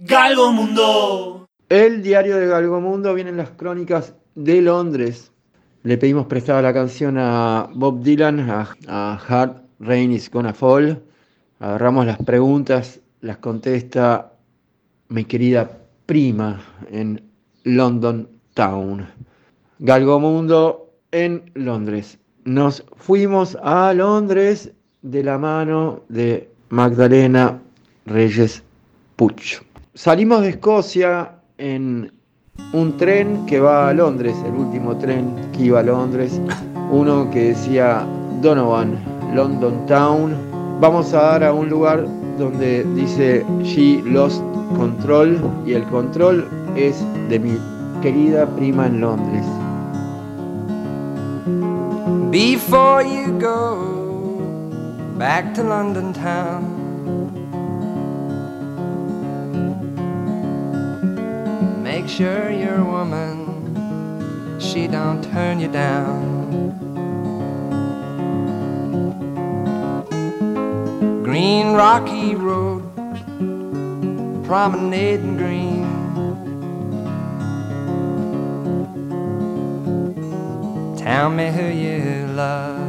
Galgo Mundo. El diario de Galgo Mundo vienen las crónicas de Londres. Le pedimos prestada la canción a Bob Dylan, a, a Hard Rain is Gonna Fall. Agarramos las preguntas, las contesta mi querida prima en London Town. Galgo Mundo en Londres. Nos fuimos a Londres de la mano de Magdalena Reyes Puch. Salimos de Escocia en un tren que va a Londres, el último tren que iba a Londres, uno que decía Donovan, London Town. Vamos a dar a un lugar donde dice She Lost Control y el control es de mi querida prima en Londres. Before you go back to London town, make sure your woman she don't turn you down. Green rocky road, promenade and green. Tell me who you love.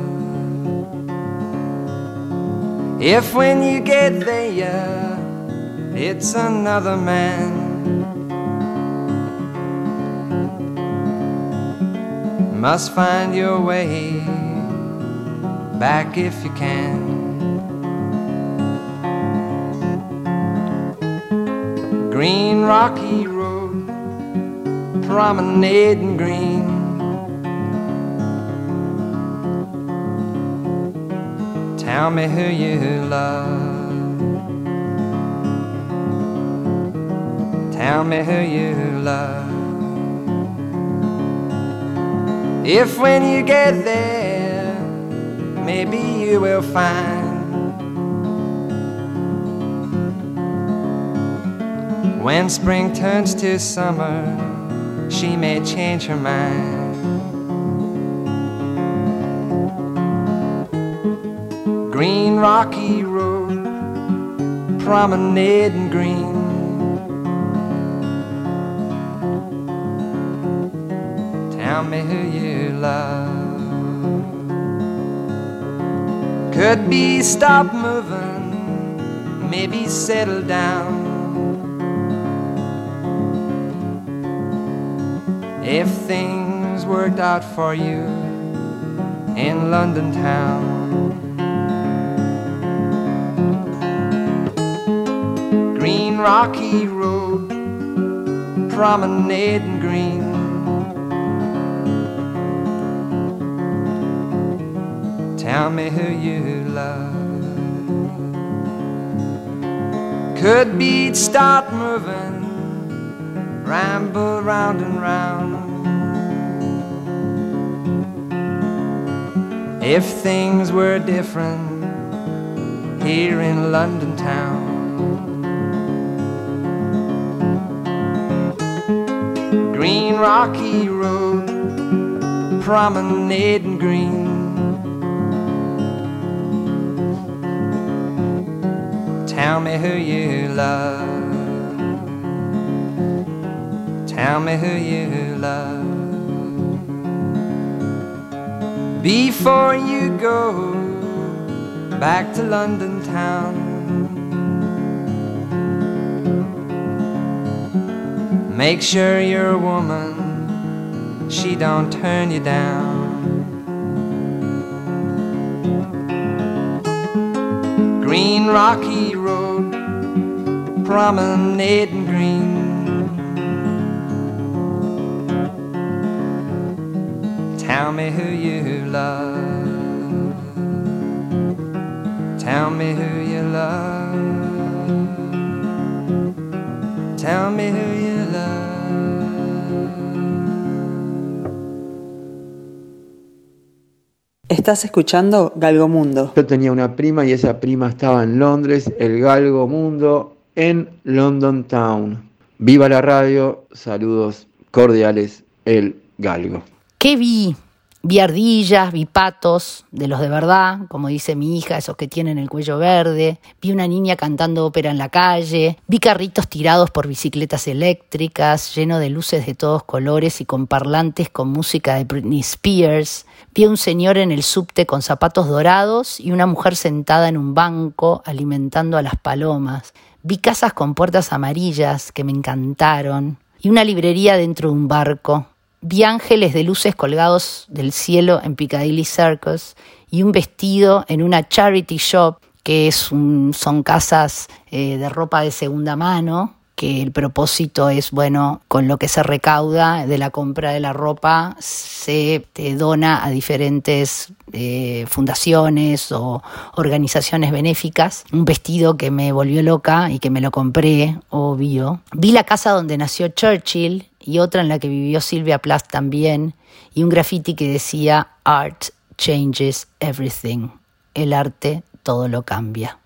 If when you get there, it's another man. Must find your way back if you can. Green rocky road, promenade and green. Tell me who you love. Tell me who you love. If when you get there, maybe you will find when spring turns to summer, she may change her mind. Green rocky road, promenade and green. Tell me who you love. Could be stop moving, maybe settle down. If things worked out for you in London town. Green rocky road, promenade and green. Tell me who you love. Could beat start moving, ramble round and round. If things were different here in London town. Green rocky road, promenade and green. Tell me who you love. Tell me who you love. Before you go back to London town. Make sure your woman, she don't turn you down. Green rocky road, promenade and green. Tell me who you love. Tell me who you love. Tell me who you Estás escuchando Galgo Mundo. Yo tenía una prima y esa prima estaba en Londres, el Galgo Mundo, en London Town. Viva la radio, saludos cordiales, el Galgo. ¿Qué vi? Vi ardillas, vi patos, de los de verdad, como dice mi hija, esos que tienen el cuello verde. Vi una niña cantando ópera en la calle. Vi carritos tirados por bicicletas eléctricas, llenos de luces de todos colores y con parlantes con música de Britney Spears. Vi a un señor en el subte con zapatos dorados y una mujer sentada en un banco alimentando a las palomas. Vi casas con puertas amarillas que me encantaron y una librería dentro de un barco Vi ángeles de luces colgados del cielo en Piccadilly Circus y un vestido en una charity shop, que es son casas eh, de ropa de segunda mano, que el propósito es, bueno, con lo que se recauda de la compra de la ropa se dona a diferentes eh, fundaciones o organizaciones benéficas. Un vestido que me volvió loca y que me lo compré, obvio. Vi la casa donde nació Churchill y otra en la que vivió Silvia Plath también, y un graffiti que decía Art changes everything. El arte todo lo cambia.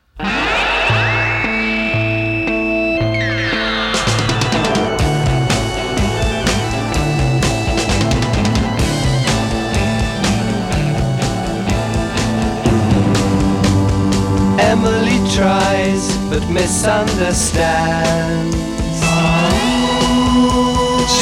Emily tries but misunderstands.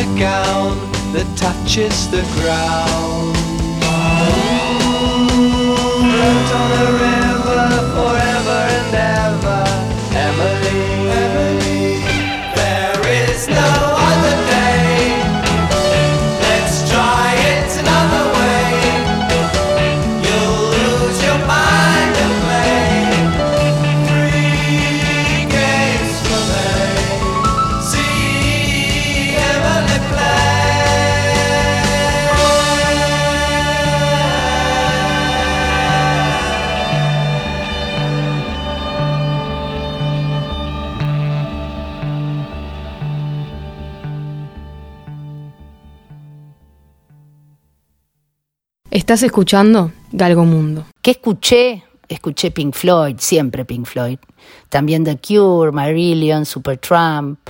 A gown that touches the ground. Float Estás escuchando Galgo Mundo. ¿Qué escuché? Escuché Pink Floyd, siempre Pink Floyd. También The Cure, Marillion, Supertramp,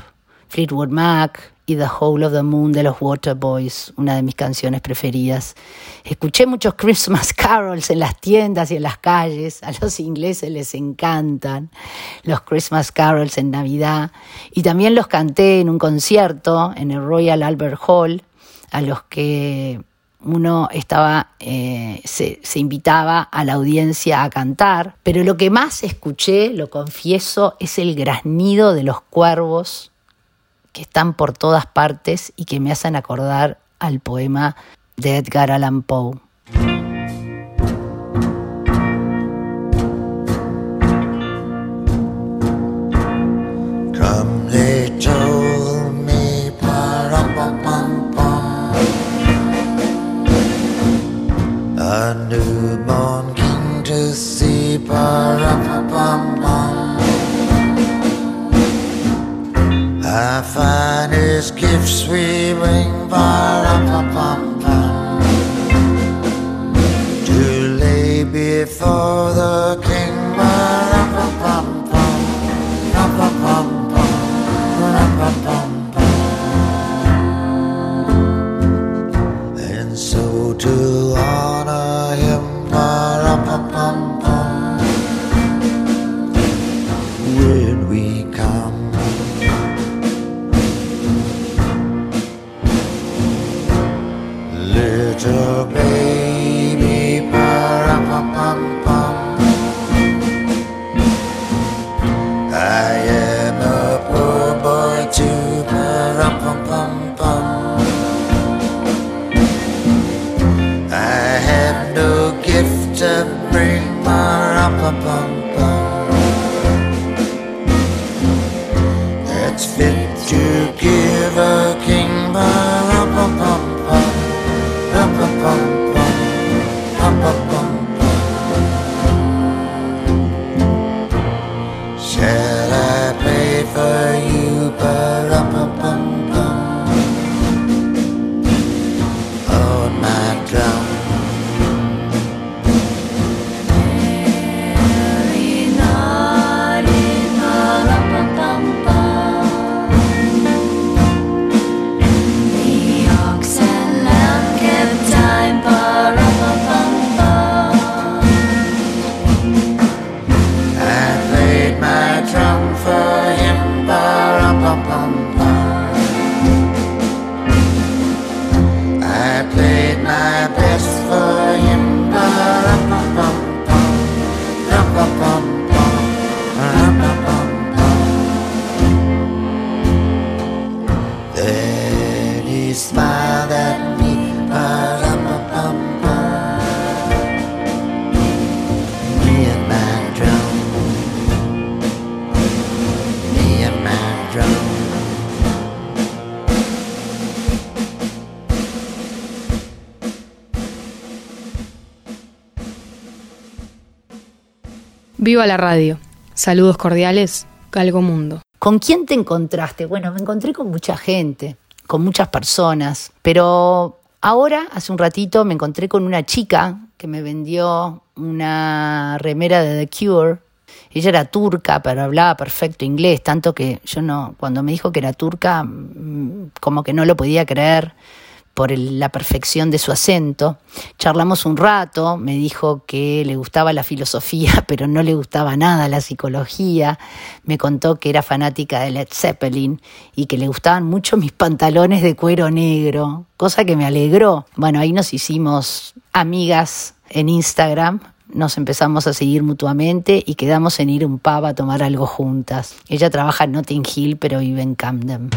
Fleetwood Mac y The Whole of the Moon de los Waterboys, una de mis canciones preferidas. Escuché muchos Christmas carols en las tiendas y en las calles. A los ingleses les encantan los Christmas carols en Navidad. Y también los canté en un concierto en el Royal Albert Hall, a los que uno estaba, eh, se, se invitaba a la audiencia a cantar, pero lo que más escuché, lo confieso, es el graznido de los cuervos que están por todas partes y que me hacen acordar al poema de Edgar Allan Poe. I Our finest gifts we bring, ba la. Viva la radio. Saludos cordiales, Galgo Mundo. ¿Con quién te encontraste? Bueno, me encontré con mucha gente, con muchas personas, pero ahora, hace un ratito, me encontré con una chica que me vendió una remera de The Cure. Ella era turca, pero hablaba perfecto inglés, tanto que yo no, cuando me dijo que era turca, mm, como que no lo podía creer por la perfección de su acento. Charlamos un rato, me dijo que le gustaba la filosofía, pero no le gustaba nada la psicología. Me contó que era fanática de Led Zeppelin y que le gustaban mucho mis pantalones de cuero negro, cosa que me alegró. Bueno, ahí nos hicimos amigas en Instagram. Nos empezamos a seguir mutuamente y quedamos en ir un pub a tomar algo juntas. Ella trabaja en Notting Hill, pero vive en Camden.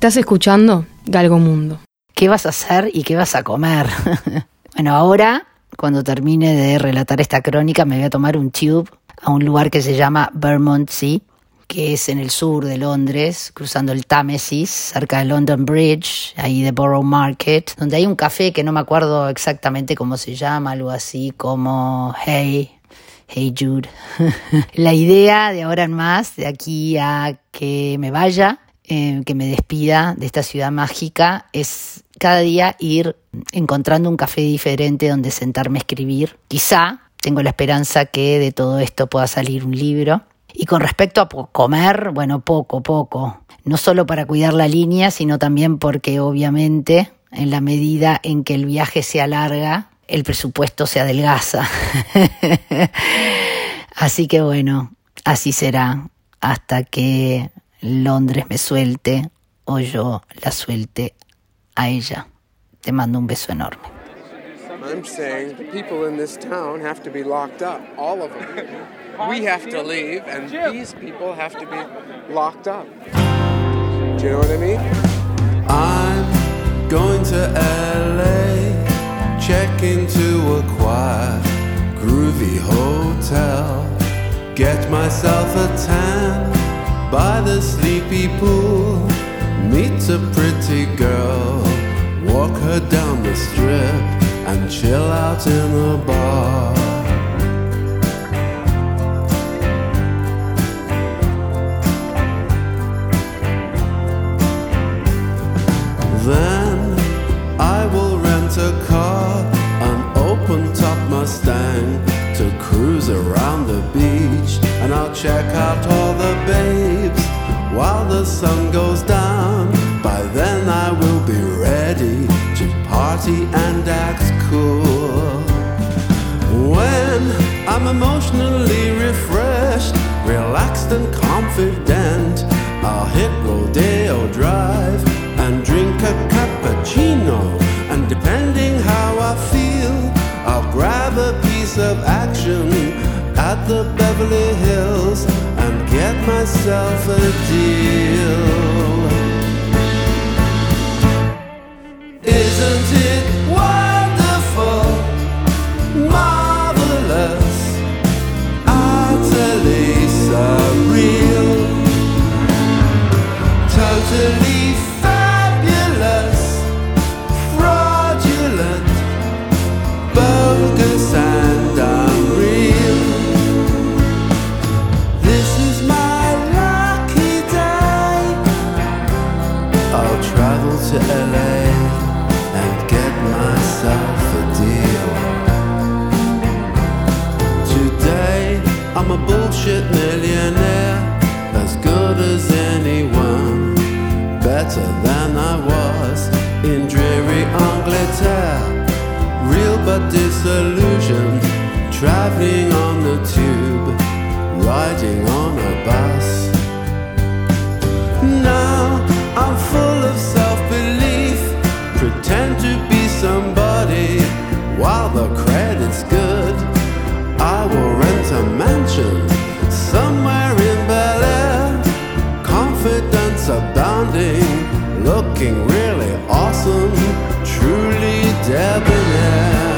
Estás escuchando Galgo Mundo. ¿Qué vas a hacer y qué vas a comer? bueno, ahora, cuando termine de relatar esta crónica, me voy a tomar un tube a un lugar que se llama Bermondsey, que es en el sur de Londres, cruzando el Támesis, cerca de London Bridge, ahí de Borough Market, donde hay un café que no me acuerdo exactamente cómo se llama, algo así como Hey, Hey Jude. La idea de ahora en más, de aquí a que me vaya, eh, que me despida de esta ciudad mágica, es cada día ir encontrando un café diferente donde sentarme a escribir. Quizá tengo la esperanza que de todo esto pueda salir un libro. Y con respecto a comer, bueno, poco, poco. No solo para cuidar la línea, sino también porque obviamente en la medida en que el viaje se alarga, el presupuesto se adelgaza. así que bueno, así será hasta que Londres me suelte o yo la suelte a ella. Te mando un beso enorme. I'm saying the people in this town have to be locked up, all of them. We have to leave, and these people have to be locked up. Do you know what I mean? I'm going to LA, check into a quiet, groovy hotel, get myself a tan by the sleepy pool, meet a pretty girl, walk her down the strip, and chill out in a bar. Sun goes down. By then I will be ready to party and act cool. When I'm emotionally refreshed, relaxed and confident, I'll hit Rodeo Drive and drink a cappuccino. And depending how I feel, I'll grab a piece of action at the Beverly Hills myself a deal. Isn't it but disillusioned, traveling on the tube, riding on a bus. Now I'm full of self belief, pretend to be somebody while the credit's good. I will rent a mansion somewhere in Bel Air, confidence abounding, looking really awesome, truly debonair.